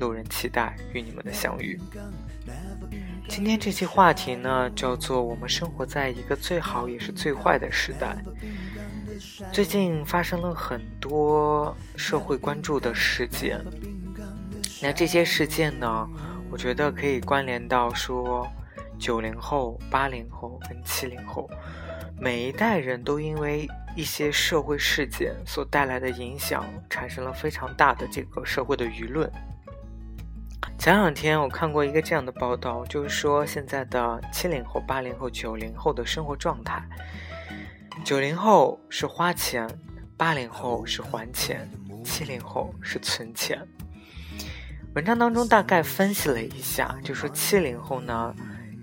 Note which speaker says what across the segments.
Speaker 1: 路人期待与你们的相遇。今天这期话题呢，叫做“我们生活在一个最好也是最坏的时代”。最近发生了很多社会关注的事件，那这些事件呢，我觉得可以关联到说，九零后、八零后跟七零后，每一代人都因为一些社会事件所带来的影响，产生了非常大的这个社会的舆论。前两天我看过一个这样的报道，就是说现在的七零后、八零后、九零后的生活状态，九零后是花钱，八零后是还钱，七零后是存钱。文章当中大概分析了一下，就说七零后呢，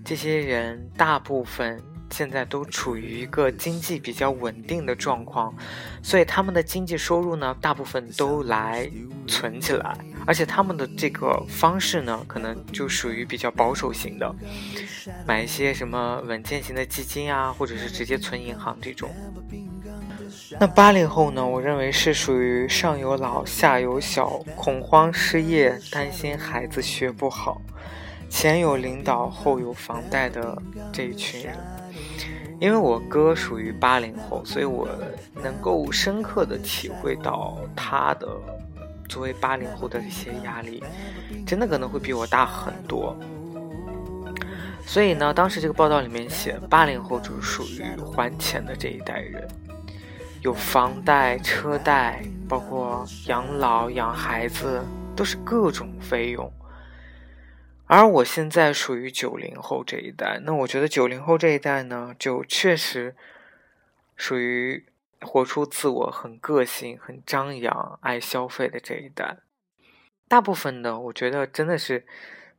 Speaker 1: 这些人大部分。现在都处于一个经济比较稳定的状况，所以他们的经济收入呢，大部分都来存起来，而且他们的这个方式呢，可能就属于比较保守型的，买一些什么稳健型的基金啊，或者是直接存银行这种。那八零后呢，我认为是属于上有老下有小，恐慌失业，担心孩子学不好，前有领导后有房贷的这一群人。因为我哥属于八零后，所以我能够深刻的体会到他的作为八零后的一些压力，真的可能会比我大很多。所以呢，当时这个报道里面写，八零后就是属于还钱的这一代人，有房贷、车贷，包括养老、养孩子，都是各种费用。而我现在属于九零后这一代，那我觉得九零后这一代呢，就确实属于活出自我、很个性、很张扬、爱消费的这一代。大部分的，我觉得真的是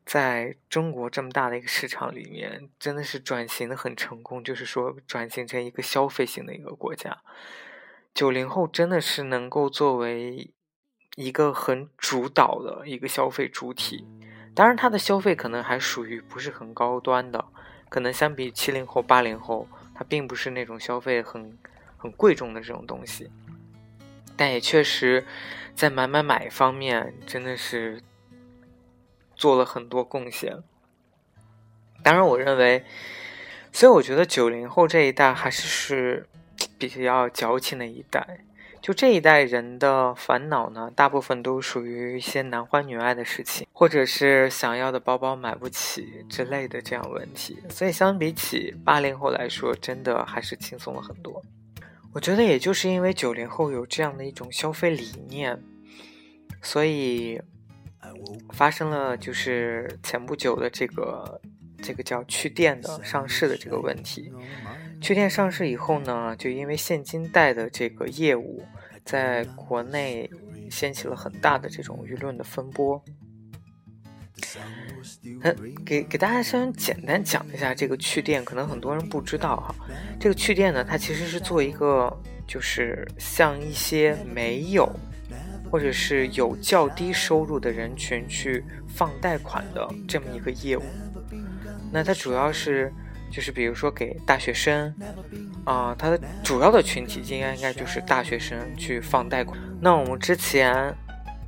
Speaker 1: 在中国这么大的一个市场里面，真的是转型的很成功，就是说转型成一个消费型的一个国家。九零后真的是能够作为一个很主导的一个消费主体。当然，他的消费可能还属于不是很高端的，可能相比七零后、八零后，他并不是那种消费很很贵重的这种东西，但也确实在买买买方面真的是做了很多贡献。当然，我认为，所以我觉得九零后这一代还是是比较矫情的一代。就这一代人的烦恼呢，大部分都属于一些男欢女爱的事情，或者是想要的包包买不起之类的这样问题。所以相比起八零后来说，真的还是轻松了很多。我觉得也就是因为九零后有这样的一种消费理念，所以发生了就是前不久的这个这个叫趣店的上市的这个问题。趣店上市以后呢，就因为现金贷的这个业务。在国内掀起了很大的这种舆论的风波。那，给给大家先简单讲一下这个趣店，可能很多人不知道哈。这个趣店呢，它其实是做一个，就是像一些没有或者是有较低收入的人群去放贷款的这么一个业务。那它主要是。就是比如说给大学生，啊，它的主要的群体应该应该就是大学生去放贷款。那我们之前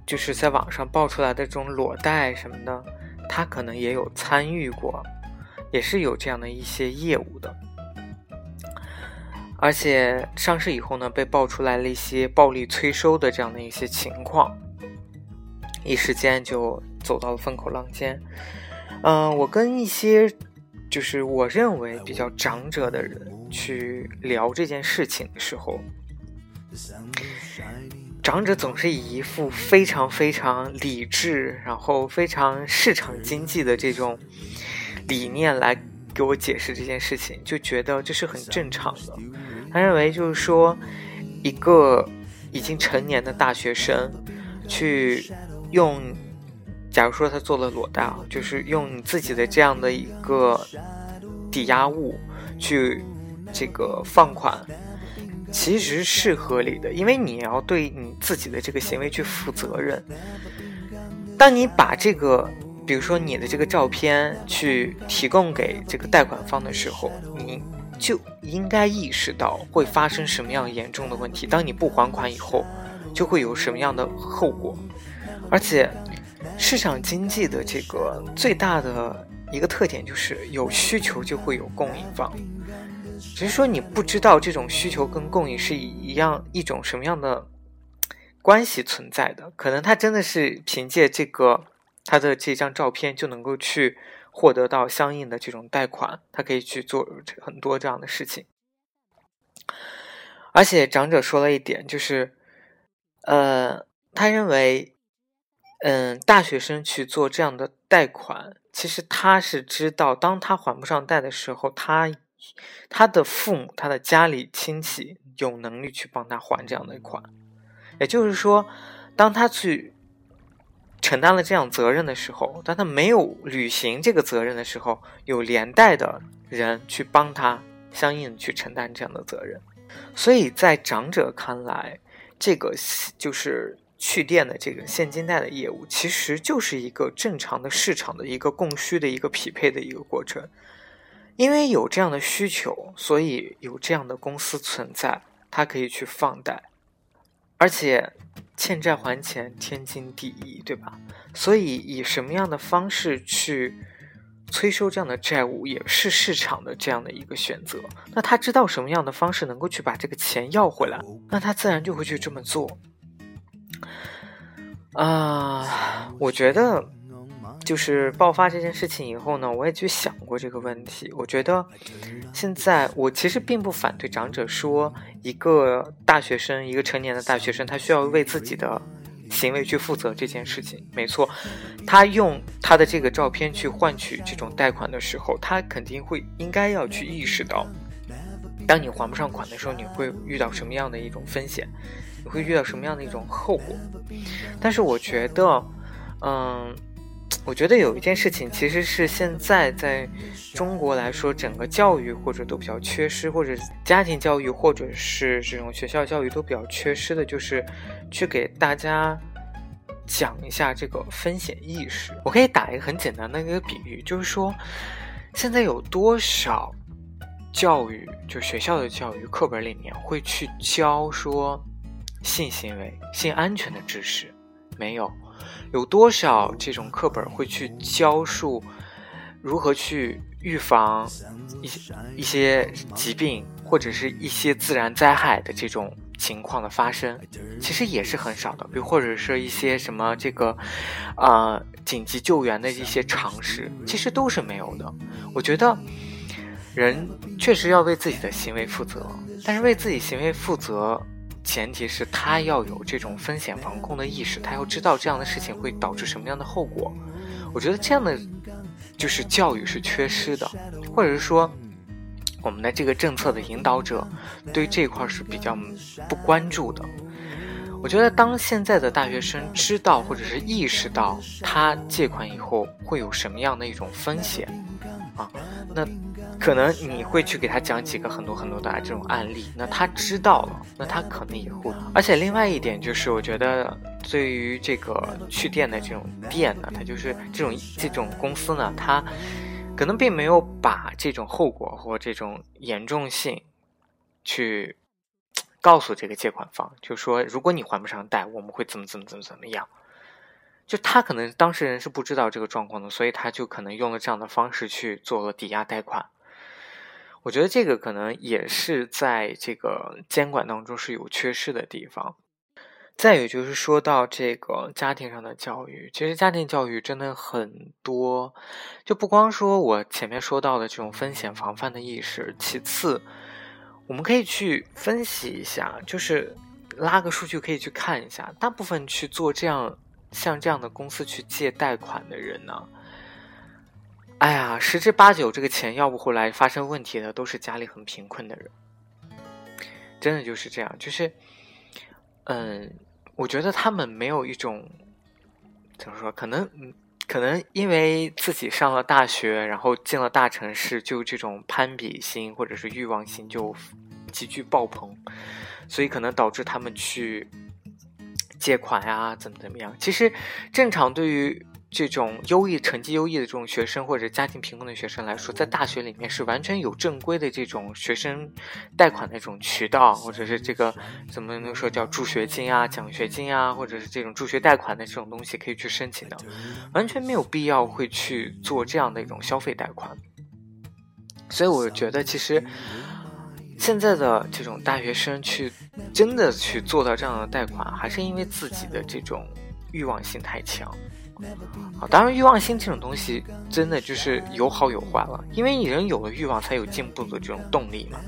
Speaker 1: 就是在网上爆出来的这种裸贷什么的，他可能也有参与过，也是有这样的一些业务的。而且上市以后呢，被爆出来了一些暴力催收的这样的一些情况，一时间就走到了风口浪尖。嗯，我跟一些。就是我认为比较长者的人去聊这件事情的时候，长者总是以一副非常非常理智，然后非常市场经济的这种理念来给我解释这件事情，就觉得这是很正常的。他认为就是说，一个已经成年的大学生去用。假如说他做了裸贷啊，就是用你自己的这样的一个抵押物去这个放款，其实是合理的，因为你要对你自己的这个行为去负责任。当你把这个，比如说你的这个照片去提供给这个贷款方的时候，你就应该意识到会发生什么样严重的问题。当你不还款以后，就会有什么样的后果。而且，市场经济的这个最大的一个特点就是有需求就会有供应方，只是说你不知道这种需求跟供应是一样一种什么样的关系存在的。可能他真的是凭借这个他的这张照片就能够去获得到相应的这种贷款，他可以去做很多这样的事情。而且长者说了一点，就是呃，他认为。嗯，大学生去做这样的贷款，其实他是知道，当他还不上贷的时候，他他的父母、他的家里亲戚有能力去帮他还这样的款。也就是说，当他去承担了这样责任的时候，当他没有履行这个责任的时候，有连带的人去帮他相应去承担这样的责任。所以在长者看来，这个就是。去电的这个现金贷的业务，其实就是一个正常的市场的一个供需的一个匹配的一个过程。因为有这样的需求，所以有这样的公司存在，它可以去放贷，而且欠债还钱天经地义，对吧？所以以什么样的方式去催收这样的债务，也是市场的这样的一个选择。那他知道什么样的方式能够去把这个钱要回来，那他自然就会去这么做。啊，我觉得就是爆发这件事情以后呢，我也去想过这个问题。我觉得现在我其实并不反对长者说，一个大学生，一个成年的大学生，他需要为自己的行为去负责这件事情。没错，他用他的这个照片去换取这种贷款的时候，他肯定会应该要去意识到，当你还不上款的时候，你会遇到什么样的一种风险。你会遇到什么样的一种后果？但是我觉得，嗯，我觉得有一件事情其实是现在在中国来说，整个教育或者都比较缺失，或者家庭教育或者是这种学校教育都比较缺失的，就是去给大家讲一下这个风险意识。我可以打一个很简单的一个比喻，就是说，现在有多少教育，就学校的教育课本里面会去教说。性行为、性安全的知识没有，有多少这种课本会去教述如何去预防一些一些疾病或者是一些自然灾害的这种情况的发生？其实也是很少的，比如或者是一些什么这个啊紧急救援的一些常识，其实都是没有的。我觉得人确实要为自己的行为负责，但是为自己行为负责。前提是他要有这种风险防控的意识，他要知道这样的事情会导致什么样的后果。我觉得这样的就是教育是缺失的，或者是说我们的这个政策的引导者对这块是比较不关注的。我觉得当现在的大学生知道或者是意识到他借款以后会有什么样的一种风险啊，那。可能你会去给他讲几个很多很多的这种案例，那他知道了，那他可能也会。而且另外一点就是，我觉得对于这个去店的这种店呢，它就是这种这种公司呢，它可能并没有把这种后果或这种严重性去 告诉这个借款方，就说如果你还不上贷，我们会怎么怎么怎么怎么样。就他可能当事人是不知道这个状况的，所以他就可能用了这样的方式去做了抵押贷款。我觉得这个可能也是在这个监管当中是有缺失的地方。再有就是说到这个家庭上的教育，其实家庭教育真的很多，就不光说我前面说到的这种风险防范的意识，其次我们可以去分析一下，就是拉个数据可以去看一下，大部分去做这样像这样的公司去借贷款的人呢。哎呀，十之八九，这个钱要不回来，发生问题的都是家里很贫困的人，真的就是这样。就是，嗯，我觉得他们没有一种怎么说，可能可能因为自己上了大学，然后进了大城市，就这种攀比心或者是欲望心就急剧爆棚，所以可能导致他们去借款呀，怎么怎么样。其实正常对于。这种优异成绩优异的这种学生，或者家庭贫困的学生来说，在大学里面是完全有正规的这种学生贷款的这种渠道，或者是这个怎么能说叫助学金啊、奖学金啊，或者是这种助学贷款的这种东西可以去申请的，完全没有必要会去做这样的一种消费贷款。所以我觉得，其实现在的这种大学生去真的去做到这样的贷款，还是因为自己的这种欲望性太强。啊，当然，欲望心这种东西真的就是有好有坏了，因为你人有了欲望，才有进步的这种动力嘛。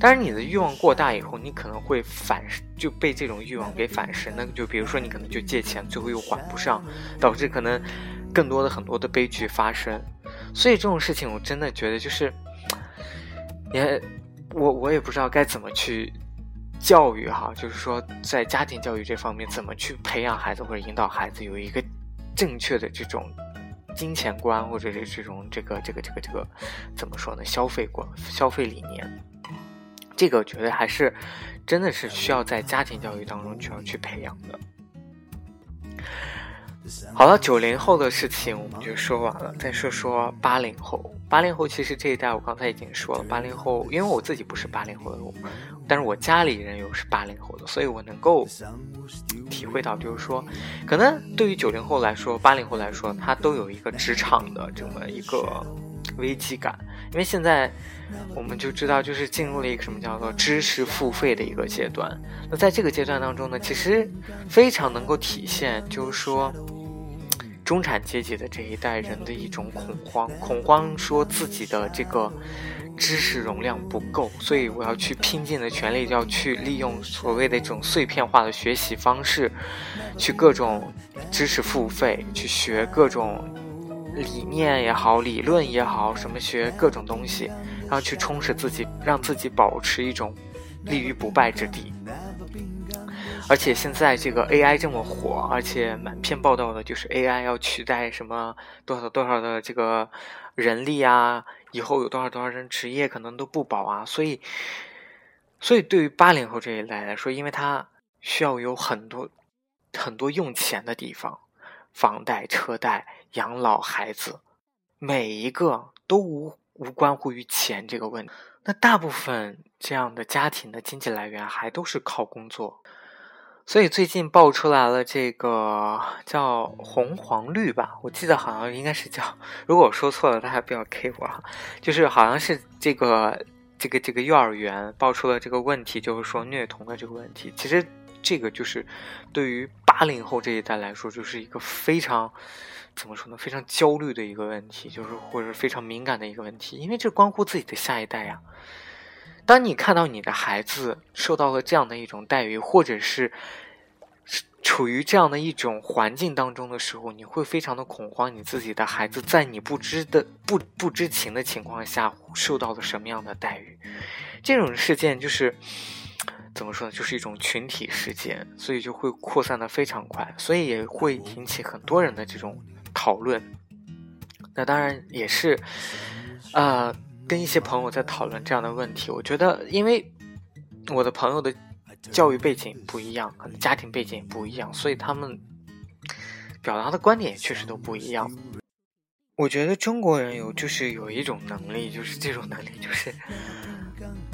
Speaker 1: 但是你的欲望过大以后，你可能会反就被这种欲望给反噬。那就比如说，你可能就借钱，最后又还不上，导致可能更多的很多的悲剧发生。所以这种事情，我真的觉得就是，也我我也不知道该怎么去教育哈，就是说在家庭教育这方面，怎么去培养孩子或者引导孩子有一个。正确的这种金钱观，或者是这种这个这个这个这个怎么说呢？消费观、消费理念，这个我觉得还是真的是需要在家庭教育当中就要去培养的。好了，九零后的事情我们就说完了，再说说八零后。八零后其实这一代我刚才已经说了，八零后因为我自己不是八零后的，但是我家里人又是八零后的，所以我能够体会到，就是说，可能对于九零后来说，八零后来说，他都有一个职场的这么一个危机感，因为现在我们就知道，就是进入了一个什么叫做知识付费的一个阶段。那在这个阶段当中呢，其实非常能够体现，就是说。中产阶级的这一代人的一种恐慌，恐慌说自己的这个知识容量不够，所以我要去拼尽的全力，要去利用所谓的这种碎片化的学习方式，去各种知识付费，去学各种理念也好，理论也好，什么学各种东西，然后去充实自己，让自己保持一种立于不败之地。而且现在这个 AI 这么火，而且满篇报道的就是 AI 要取代什么多少多少的这个人力啊，以后有多少多少人职业可能都不保啊，所以，所以对于八零后这一代来说，因为他需要有很多很多用钱的地方，房贷、车贷、养老、孩子，每一个都无无关乎于钱这个问题。那大部分这样的家庭的经济来源还都是靠工作。所以最近爆出来了这个叫红黄绿吧，我记得好像应该是叫，如果我说错了，大家不要 K 我哈。就是好像是这个这个这个幼儿园爆出了这个问题，就是说虐童的这个问题。其实这个就是对于八零后这一代来说，就是一个非常怎么说呢，非常焦虑的一个问题，就是或者非常敏感的一个问题，因为这关乎自己的下一代呀。当你看到你的孩子受到了这样的一种待遇，或者是处于这样的一种环境当中的时候，你会非常的恐慌。你自己的孩子在你不知的不不知情的情况下受到了什么样的待遇？这种事件就是怎么说呢？就是一种群体事件，所以就会扩散的非常快，所以也会引起很多人的这种讨论。那当然也是，呃。跟一些朋友在讨论这样的问题，我觉得，因为我的朋友的教育背景不一样，可能家庭背景也不一样，所以他们表达的观点也确实都不一样。我觉得中国人有就是有一种能力，就是这种能力，就是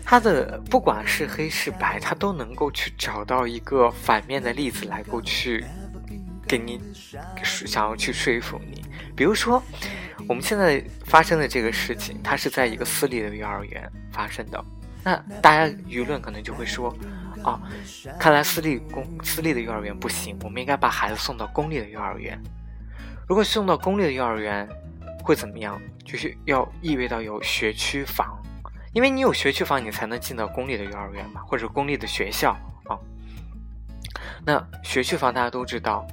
Speaker 1: 他的不管是黑是白，他都能够去找到一个反面的例子来够去给你想要去说服你，比如说。我们现在发生的这个事情，它是在一个私立的幼儿园发生的。那大家舆论可能就会说：“哦，看来私立公私立的幼儿园不行，我们应该把孩子送到公立的幼儿园。如果送到公立的幼儿园，会怎么样？就是要意味到有学区房，因为你有学区房，你才能进到公立的幼儿园嘛，或者公立的学校啊。那学区房大家都知道。”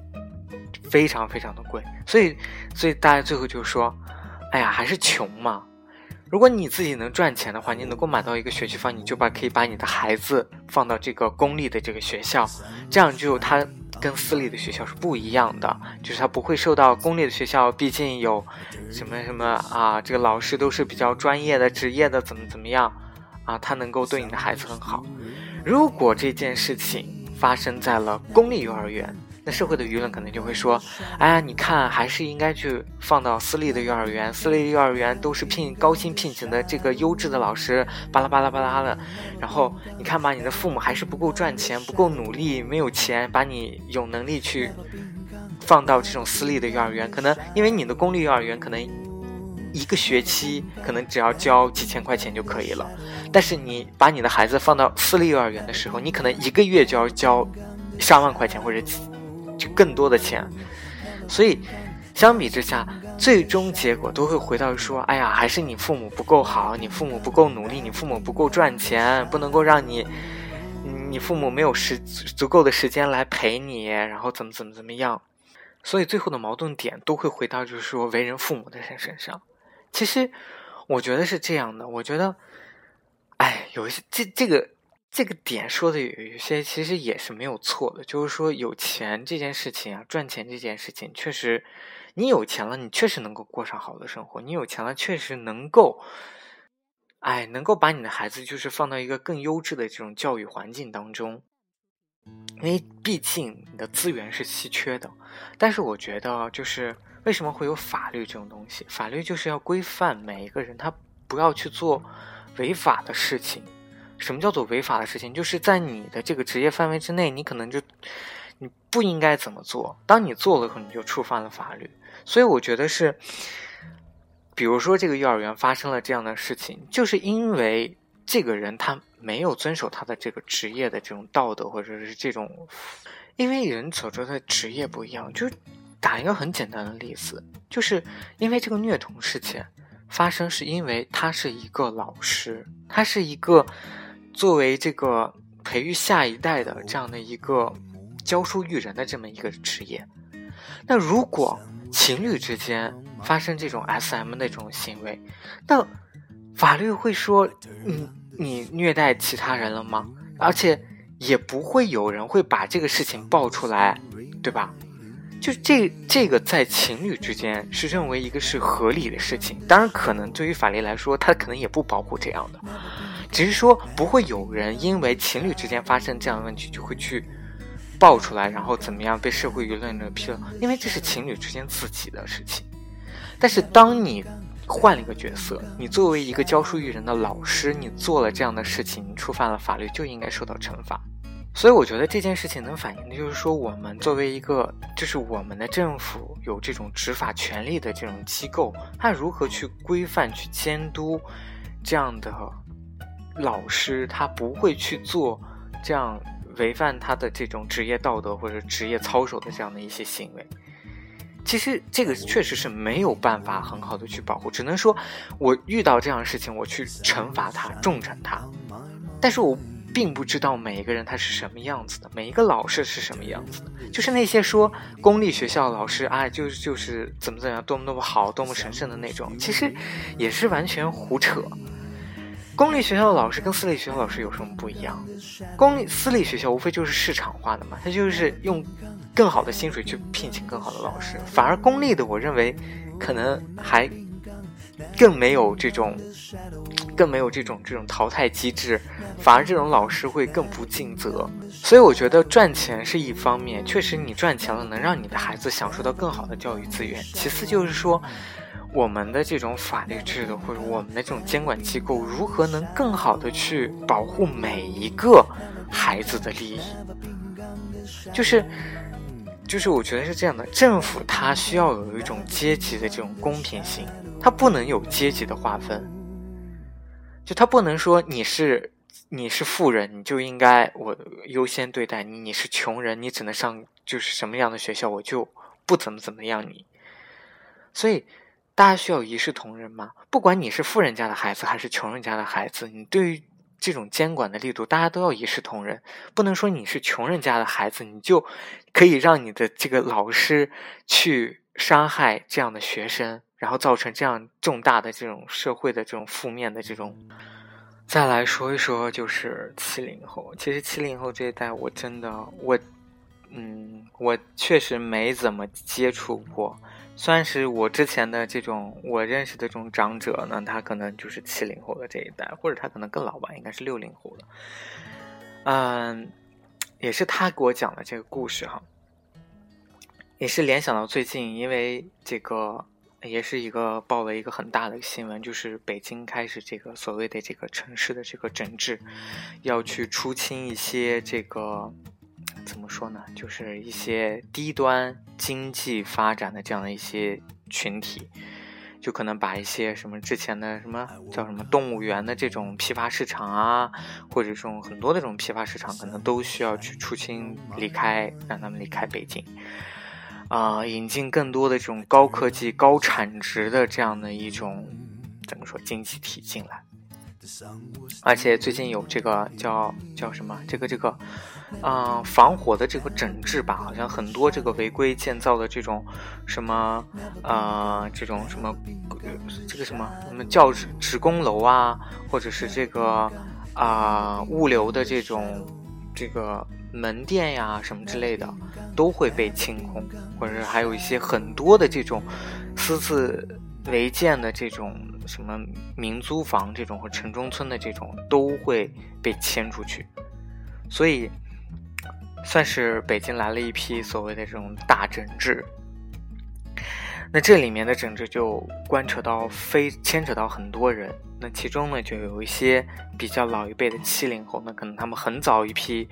Speaker 1: 非常非常的贵，所以，所以大家最后就说：“哎呀，还是穷嘛。如果你自己能赚钱的话，你能够买到一个学区房，你就把可以把你的孩子放到这个公立的这个学校，这样就他跟私立的学校是不一样的，就是他不会受到公立的学校，毕竟有什么什么啊，这个老师都是比较专业的、职业的，怎么怎么样啊，他能够对你的孩子很好。如果这件事情发生在了公立幼儿园，那社会的舆论可能就会说：“哎呀，你看，还是应该去放到私立的幼儿园。私立幼儿园都是聘高薪聘请的这个优质的老师，巴拉巴拉巴拉的。然后你看吧，你的父母还是不够赚钱，不够努力，没有钱把你有能力去放到这种私立的幼儿园。可能因为你的公立幼儿园可能一个学期可能只要交几千块钱就可以了，但是你把你的孩子放到私立幼儿园的时候，你可能一个月就要交上万块钱或者几。”更多的钱，所以相比之下，最终结果都会回到说：哎呀，还是你父母不够好，你父母不够努力，你父母不够赚钱，不能够让你，你父母没有时足够的时间来陪你，然后怎么怎么怎么样，所以最后的矛盾点都会回到就是说为人父母的人身上。其实我觉得是这样的，我觉得，哎，有一些这这个。这个点说的有一些其实也是没有错的，就是说有钱这件事情啊，赚钱这件事情，确实，你有钱了，你确实能够过上好的生活，你有钱了，确实能够，哎，能够把你的孩子就是放到一个更优质的这种教育环境当中，因为毕竟你的资源是稀缺的。但是我觉得，就是为什么会有法律这种东西？法律就是要规范每一个人，他不要去做违法的事情。什么叫做违法的事情？就是在你的这个职业范围之内，你可能就你不应该怎么做。当你做了可能就触犯了法律。所以我觉得是，比如说这个幼儿园发生了这样的事情，就是因为这个人他没有遵守他的这个职业的这种道德，或者是这种，因为人所做的职业不一样。就打一个很简单的例子，就是因为这个虐童事件发生，是因为他是一个老师，他是一个。作为这个培育下一代的这样的一个教书育人的这么一个职业，那如果情侣之间发生这种 S.M 那种行为，那法律会说你你虐待其他人了吗？而且也不会有人会把这个事情爆出来，对吧？就这这个在情侣之间是认为一个是合理的事情，当然可能对于法律来说，他可能也不保护这样的。只是说不会有人因为情侣之间发生这样的问题就会去爆出来，然后怎么样被社会舆论的批了？因为这是情侣之间自己的事情。但是当你换了一个角色，你作为一个教书育人的老师，你做了这样的事情，你触犯了法律，就应该受到惩罚。所以我觉得这件事情能反映的就是说，我们作为一个就是我们的政府有这种执法权利的这种机构，它如何去规范、去监督这样的。老师他不会去做这样违反他的这种职业道德或者职业操守的这样的一些行为。其实这个确实是没有办法很好的去保护，只能说我遇到这样的事情，我去惩罚他，重惩他。但是我并不知道每一个人他是什么样子的，每一个老师是什么样子的。就是那些说公立学校老师啊，就就是怎么怎么样，多么多么好，多么神圣的那种，其实也是完全胡扯。公立学校的老师跟私立学校老师有什么不一样？公立私立学校无非就是市场化的嘛，他就是用更好的薪水去聘请更好的老师。反而公立的，我认为可能还更没有这种，更没有这种这种淘汰机制，反而这种老师会更不尽责。所以我觉得赚钱是一方面，确实你赚钱了能让你的孩子享受到更好的教育资源。其次就是说。我们的这种法律制度，或者我们的这种监管机构，如何能更好的去保护每一个孩子的利益？就是，就是我觉得是这样的，政府它需要有一种阶级的这种公平性，它不能有阶级的划分。就它不能说你是你是富人，你就应该我优先对待你；你是穷人，你只能上就是什么样的学校，我就不怎么怎么样你。所以。大家需要一视同仁吗？不管你是富人家的孩子还是穷人家的孩子，你对于这种监管的力度，大家都要一视同仁。不能说你是穷人家的孩子，你就可以让你的这个老师去伤害这样的学生，然后造成这样重大的这种社会的这种负面的这种。再来说一说，就是七零后。其实七零后这一代，我真的我嗯，我确实没怎么接触过。算是我之前的这种我认识的这种长者呢，他可能就是七零后的这一代，或者他可能更老吧，应该是六零后的。嗯，也是他给我讲的这个故事哈，也是联想到最近，因为这个也是一个报了一个很大的新闻，就是北京开始这个所谓的这个城市的这个整治，要去出清一些这个。怎么说呢？就是一些低端经济发展的这样的一些群体，就可能把一些什么之前的什么叫什么动物园的这种批发市场啊，或者这种很多的这种批发市场，可能都需要去出清离开，让他们离开北京，啊，引进更多的这种高科技、高产值的这样的一种怎么说经济体进来。而且最近有这个叫叫什么？这个这个，嗯，防火的这个整治吧，好像很多这个违规建造的这种什么，呃，这种什么，这个什么什么教职职工楼啊，或者是这个啊物流的这种这个门店呀什么之类的，都会被清空，或者还有一些很多的这种私自违建的这种。什么民租房这种和城中村的这种都会被迁出去，所以算是北京来了一批所谓的这种大整治。那这里面的整治就关扯到非牵扯到很多人，那其中呢就有一些比较老一辈的七零后，那可能他们很早一批。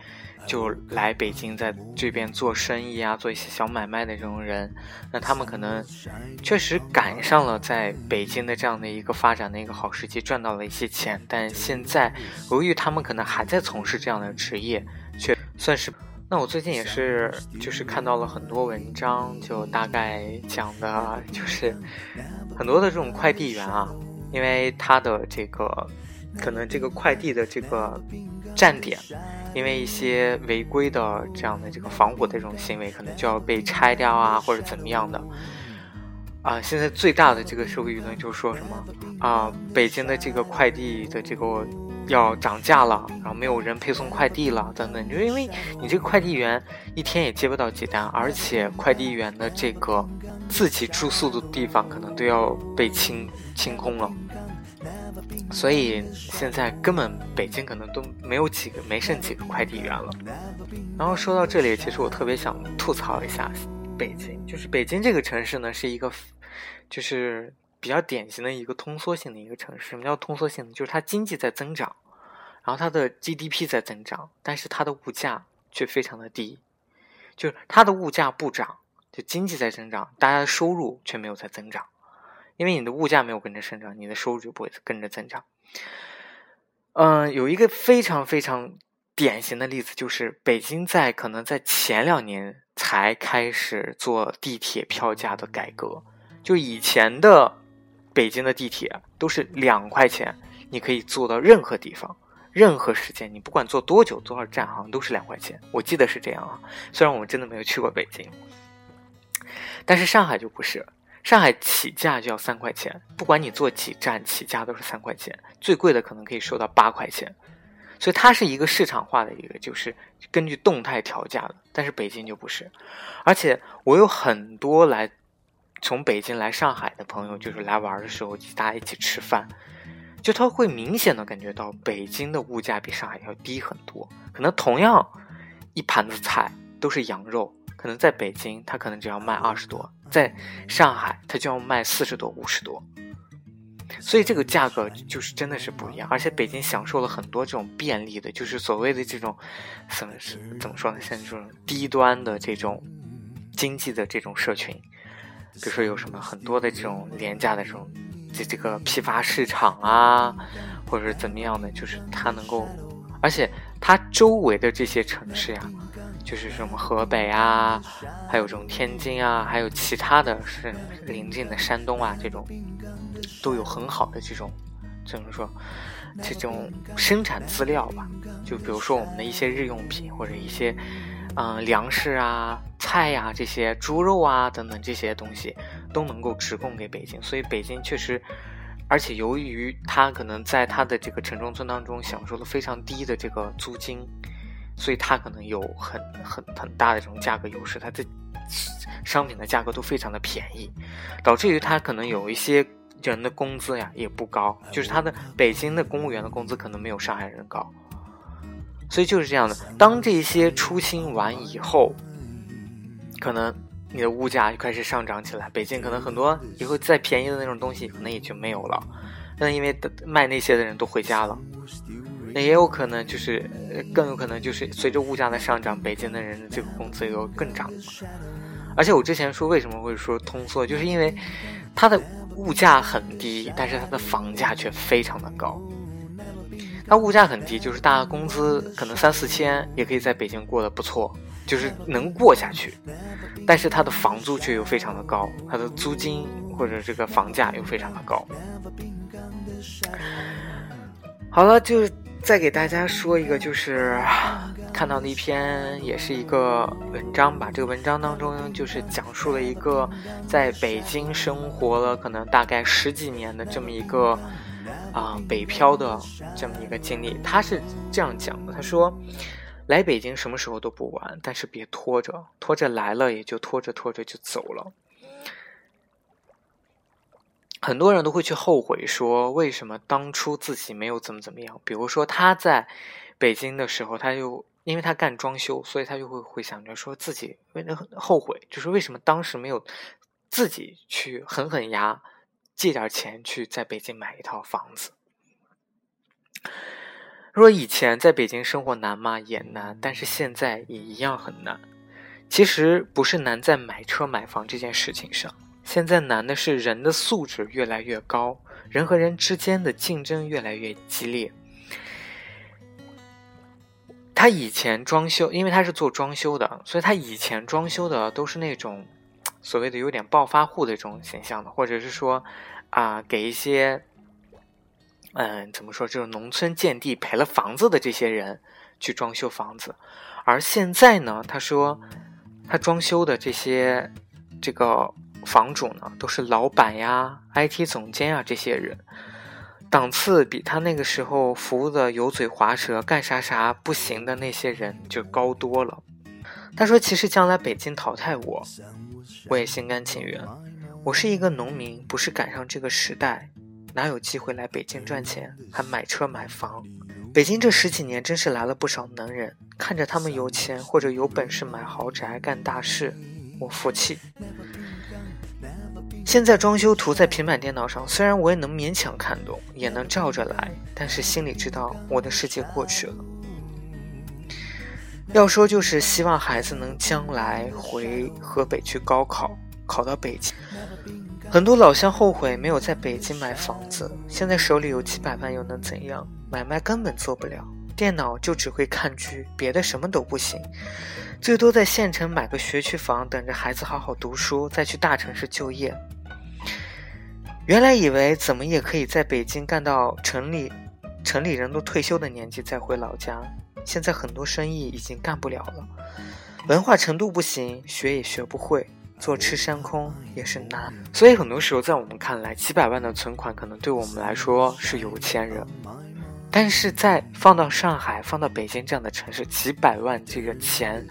Speaker 1: 就来北京，在这边做生意啊，做一些小买卖的这种人，那他们可能确实赶上了在北京的这样的一个发展的一个好时机，赚到了一些钱。但现在由于他们可能还在从事这样的职业，却算是……那我最近也是，就是看到了很多文章，就大概讲的就是很多的这种快递员啊，因为他的这个可能这个快递的这个站点。因为一些违规的这样的这个防火的这种行为，可能就要被拆掉啊，或者怎么样的啊。现在最大的这个社会舆论就是说什么啊，北京的这个快递的这个要涨价了，然后没有人配送快递了等等。就因为你这个快递员一天也接不到几单，而且快递员的这个自己住宿的地方可能都要被清清空了。所以现在根本北京可能都没有几个，没剩几个快递员了。然后说到这里，其实我特别想吐槽一下北京，就是北京这个城市呢，是一个就是比较典型的一个通缩性的一个城市。什么叫通缩性呢？就是它经济在增长，然后它的 GDP 在增长，但是它的物价却非常的低。就是它的物价不涨，就经济在增长，大家的收入却没有在增长。因为你的物价没有跟着生长，你的收入就不会跟着增长。嗯，有一个非常非常典型的例子，就是北京在可能在前两年才开始做地铁票价的改革。就以前的北京的地铁都是两块钱，你可以坐到任何地方、任何时间，你不管坐多久、多少站，好像都是两块钱。我记得是这样啊，虽然我们真的没有去过北京，但是上海就不是。上海起价就要三块钱，不管你坐几站，起价都是三块钱，最贵的可能可以收到八块钱，所以它是一个市场化的一个，就是根据动态调价的。但是北京就不是，而且我有很多来从北京来上海的朋友，就是来玩的时候，大家一起吃饭，就他会明显的感觉到北京的物价比上海要低很多，可能同样一盘子菜都是羊肉。可能在北京，它可能只要卖二十多，在上海，它就要卖四十多、五十多，所以这个价格就是真的是不一样。而且北京享受了很多这种便利的，就是所谓的这种，怎么是怎么说呢？像这种低端的这种经济的这种社群，比如说有什么很多的这种廉价的这种这这个批发市场啊，或者是怎么样的，就是它能够，而且它周围的这些城市呀。就是什么河北啊，还有这种天津啊，还有其他的是临近的山东啊，这种都有很好的这种怎么说这种生产资料吧？就比如说我们的一些日用品或者一些嗯粮食啊、菜呀这些猪肉啊等等这些东西都能够直供给北京，所以北京确实，而且由于它可能在它的这个城中村当中享受了非常低的这个租金。所以它可能有很很很大的这种价格优势，它的商品的价格都非常的便宜，导致于它可能有一些人的工资呀也不高，就是他的北京的公务员的工资可能没有上海人高，所以就是这样的。当这些出清完以后，可能你的物价就开始上涨起来，北京可能很多以后再便宜的那种东西可能也就没有了，那因为卖那些的人都回家了。那也有可能，就是更有可能，就是随着物价的上涨，北京的人的这个工资又更涨了。而且我之前说为什么会说通缩，就是因为它的物价很低，但是它的房价却非常的高。它物价很低，就是大家工资可能三四千也可以在北京过得不错，就是能过下去。但是它的房租却又非常的高，它的租金或者这个房价又非常的高。好了，就。再给大家说一个，就是看到的一篇，也是一个文章吧。这个文章当中就是讲述了一个在北京生活了可能大概十几年的这么一个啊北漂的这么一个经历。他是这样讲的：他说，来北京什么时候都不晚，但是别拖着，拖着来了也就拖着拖着就走了。很多人都会去后悔，说为什么当初自己没有怎么怎么样。比如说他在北京的时候，他就因为他干装修，所以他就会会想着说自己为了后悔，就是为什么当时没有自己去狠狠压借点钱去在北京买一套房子。说以前在北京生活难吗？也难，但是现在也一样很难。其实不是难在买车买房这件事情上。现在难的是人的素质越来越高，人和人之间的竞争越来越激烈。他以前装修，因为他是做装修的，所以他以前装修的都是那种所谓的有点暴发户的这种形象的，或者是说啊，给一些嗯，怎么说，这种农村建地赔了房子的这些人去装修房子。而现在呢，他说他装修的这些这个。房主呢，都是老板呀、IT 总监啊这些人，档次比他那个时候服务的油嘴滑舌、干啥啥不行的那些人就高多了。他说：“其实将来北京淘汰我，我也心甘情愿。我是一个农民，不是赶上这个时代，哪有机会来北京赚钱，还买车买房？北京这十几年真是来了不少能人，看着他们有钱或者有本事买豪宅干大事，我服气。”现在装修图在平板电脑上，虽然我也能勉强看懂，也能照着来，但是心里知道我的世界过去了。要说就是希望孩子能将来回河北去高考，考到北京。很多老乡后悔没有在北京买房子，现在手里有几百万又能怎样？买卖根本做不了，电脑就只会看剧，别的什么都不行。最多在县城买个学区房，等着孩子好好读书，再去大城市就业。原来以为怎么也可以在北京干到城里，城里人都退休的年纪再回老家。现在很多生意已经干不了了，文化程度不行，学也学不会，坐吃山空也是难。所以很多时候，在我们看来，几百万的存款可能对我们来说是有钱人，但是在放到上海、放到北京这样的城市，几百万这个钱，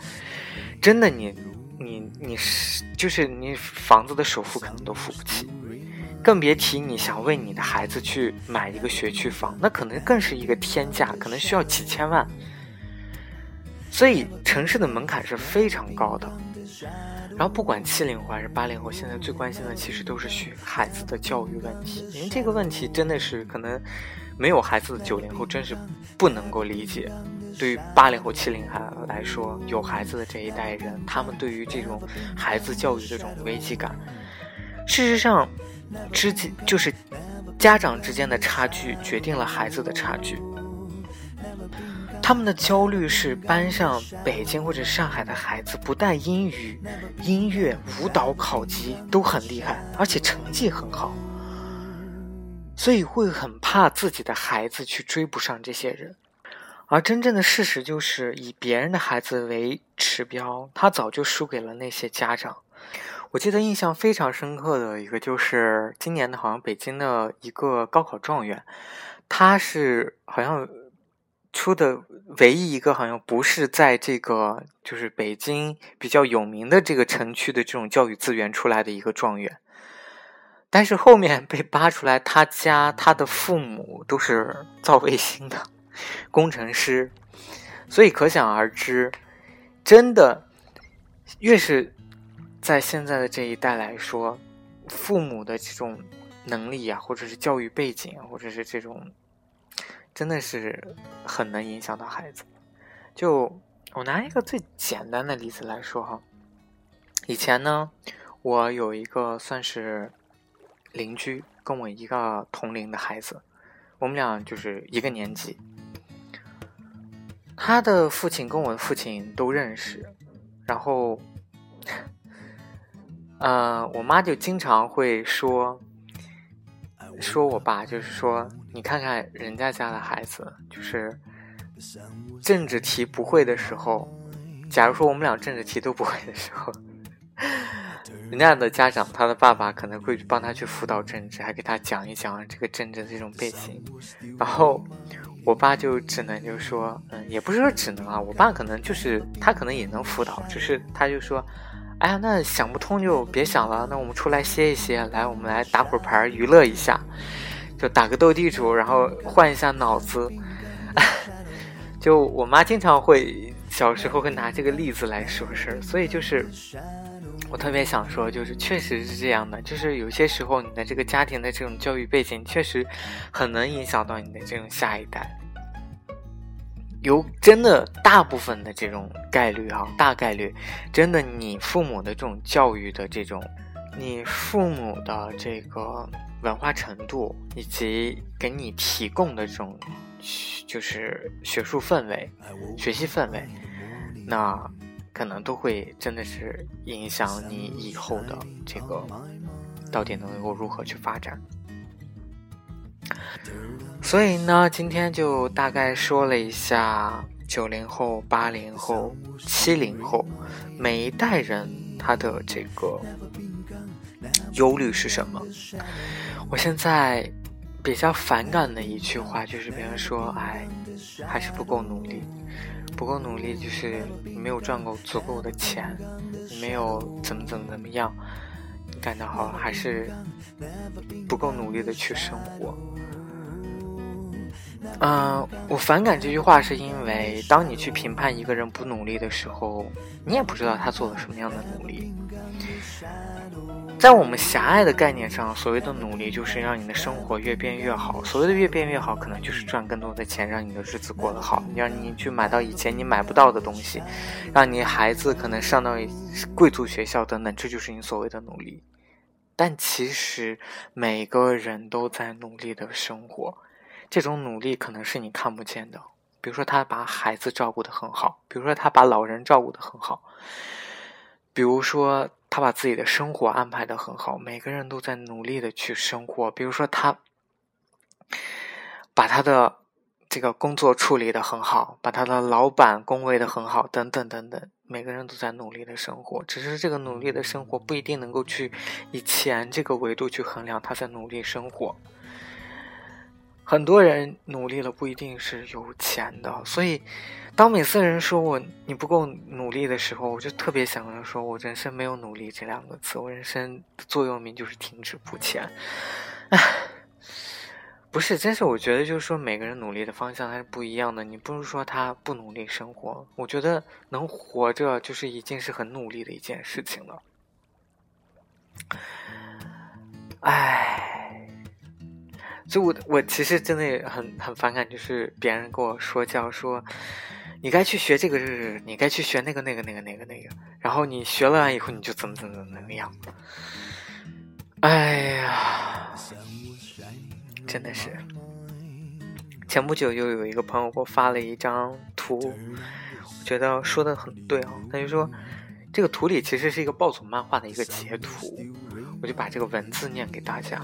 Speaker 1: 真的你、你、你是就是你房子的首付可能都付不起。更别提你想为你的孩子去买一个学区房，那可能更是一个天价，可能需要几千万。所以城市的门槛是非常高的。然后不管七零后还是八零后，现在最关心的其实都是学孩子的教育问题。因为这个问题真的是可能没有孩子的九零后真是不能够理解。对于八零后、七零后来说，有孩子的这一代人，他们对于这种孩子教育的这种危机感，事实上。之间就是家长之间的差距决定了孩子的差距。他们的焦虑是班上北京或者上海的孩子不但英语、音乐、舞蹈考级都很厉害，而且成绩很好，所以会很怕自己的孩子去追不上这些人。而真正的事实就是以别人的孩子为指标，他早就输给了那些家长。我记得印象非常深刻的一个就是今年的，好像北京的一个高考状元，他是好像出的唯一一个好像不是在这个就是北京比较有名的这个城区的这种教育资源出来的一个状元，但是后面被扒出来，他家他的父母都是造卫星的工程师，所以可想而知，真的越是在现在的这一代来说，父母的这种能力啊，或者是教育背景，或者是这种。真的是很能影响到孩子。就我拿一个最简单的例子来说哈，以前呢，我有一个算是邻居，跟我一个同龄的孩子，我们俩就是一个年级。他的父亲跟我的父亲都认识，然后，呃，我妈就经常会说。说我爸就是说，你看看人家家的孩子，就是政治题不会的时候，假如说我们俩政治题都不会的时候，人家的家长他的爸爸可能会帮他去辅导政治，还给他讲一讲这个政治的这种背景，然后我爸就只能就说，嗯，也不是说只能啊，我爸可能就是他可能也能辅导，就是他就说。哎呀，那想不通就别想了。那我们出来歇一歇，来，我们来打会儿牌娱乐一下，就打个斗地主，然后换一下脑子。就我妈经常会小时候会拿这个例子来说事儿，所以就是我特别想说，就是确实是这样的，就是有些时候你的这个家庭的这种教育背景，确实很能影响到你的这种下一代。有真的大部分的这种概率哈，大概率，真的你父母的这种教育的这种，你父母的这个文化程度以及给你提供的这种，就是学术氛围、学习氛围，那可能都会真的是影响你以后的这个到底能够如何去发展。所以呢，今天就大概说了一下九零后、八零后、七零后每一代人他的这个忧虑是什么。我现在比较反感的一句话就是别人说：“哎，还是不够努力，不够努力，就是没有赚够足够的钱，没有怎么怎么怎么样，感到好还是不够努力的去生活。”嗯，我反感这句话，是因为当你去评判一个人不努力的时候，你也不知道他做了什么样的努力。在我们狭隘的概念上，所谓的努力就是让你的生活越变越好。所谓的越变越好，可能就是赚更多的钱，让你的日子过得好，让你去买到以前你买不到的东西，让你孩子可能上到贵族学校等等，这就是你所谓的努力。但其实每个人都在努力的生活。这种努力可能是你看不见的，比如说他把孩子照顾得很好，比如说他把老人照顾得很好，比如说他把自己的生活安排得很好。每个人都在努力的去生活，比如说他把他的这个工作处理得很好，把他的老板恭维的很好，等等等等。每个人都在努力的生活，只是这个努力的生活不一定能够去以钱这个维度去衡量他在努力生活。很多人努力了不一定是有钱的，所以当每次人说我你不够努力的时候，我就特别想着说，我人生没有努力这两个字，我人生的座右铭就是停止不前。唉，不是，真是我觉得就是说每个人努力的方向还是不一样的，你不是说他不努力生活，我觉得能活着就是已经是很努力的一件事情了。唉。就我我其实真的很很反感，就是别人跟我说教说，你该去学这个日，你该去学那个那个那个那个那个，然后你学了以后你就怎么怎么怎么样。哎呀，真的是。前不久又有一个朋友给我发了一张图，我觉得说的很对啊。他就说，这个图里其实是一个暴走漫画的一个截图，我就把这个文字念给大家。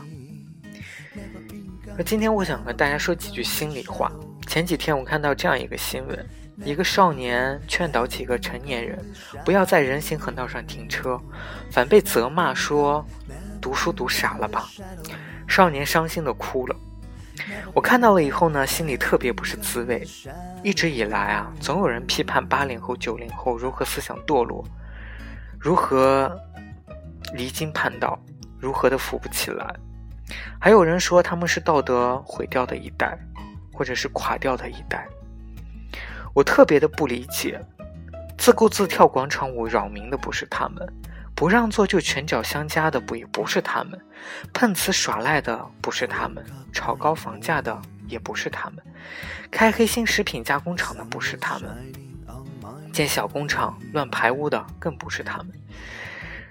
Speaker 1: 那今天我想和大家说几句心里话。前几天我看到这样一个新闻：一个少年劝导几个成年人不要在人行横道上停车，反被责骂说读书读傻了吧。少年伤心的哭了。我看到了以后呢，心里特别不是滋味。一直以来啊，总有人批判八零后、九零后如何思想堕落，如何离经叛道，如何的扶不起来。还有人说他们是道德毁掉的一代，或者是垮掉的一代。我特别的不理解，自顾自跳广场舞扰民的不是他们，不让座就拳脚相加的不也不是他们，碰瓷耍赖的不是他们，炒高房价的也不是他们，开黑心食品加工厂的不是他们，建小工厂乱排污的更不是他们。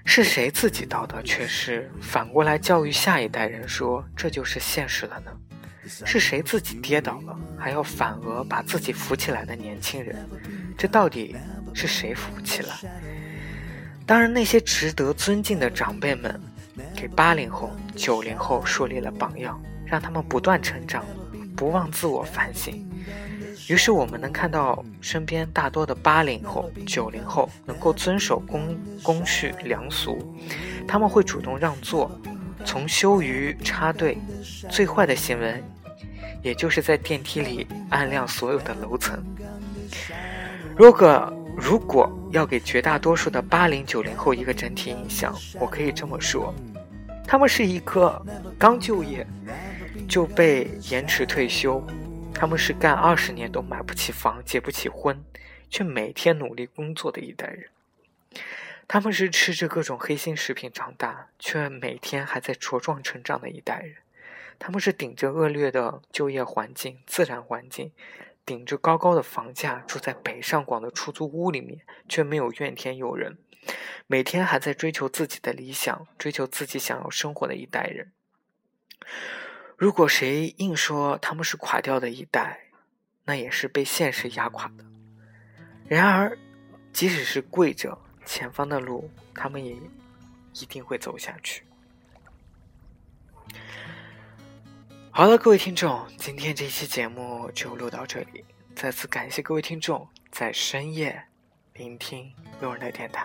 Speaker 1: 是谁自己道德缺失，反过来教育下一代人说这就是现实了呢？是谁自己跌倒了，还要反而把自己扶起来的年轻人？这到底是谁扶起来？当然，那些值得尊敬的长辈们，给八零后、九零后树立了榜样，让他们不断成长，不忘自我反省。于是我们能看到身边大多的八零后、九零后能够遵守公公序良俗，他们会主动让座，从羞于插队，最坏的行为，也就是在电梯里按亮所有的楼层。如果如果要给绝大多数的八零九零后一个整体印象，我可以这么说：他们是一个刚就业就被延迟退休。他们是干二十年都买不起房、结不起婚，却每天努力工作的一代人。他们是吃着各种黑心食品长大，却每天还在茁壮成长的一代人。他们是顶着恶劣的就业环境、自然环境，顶着高高的房价，住在北上广的出租屋里面，却没有怨天尤人，每天还在追求自己的理想、追求自己想要生活的一代人。如果谁硬说他们是垮掉的一代，那也是被现实压垮的。然而，即使是跪着，前方的路他们也一定会走下去。好了，各位听众，今天这期节目就录到这里。再次感谢各位听众在深夜聆听路人的电台。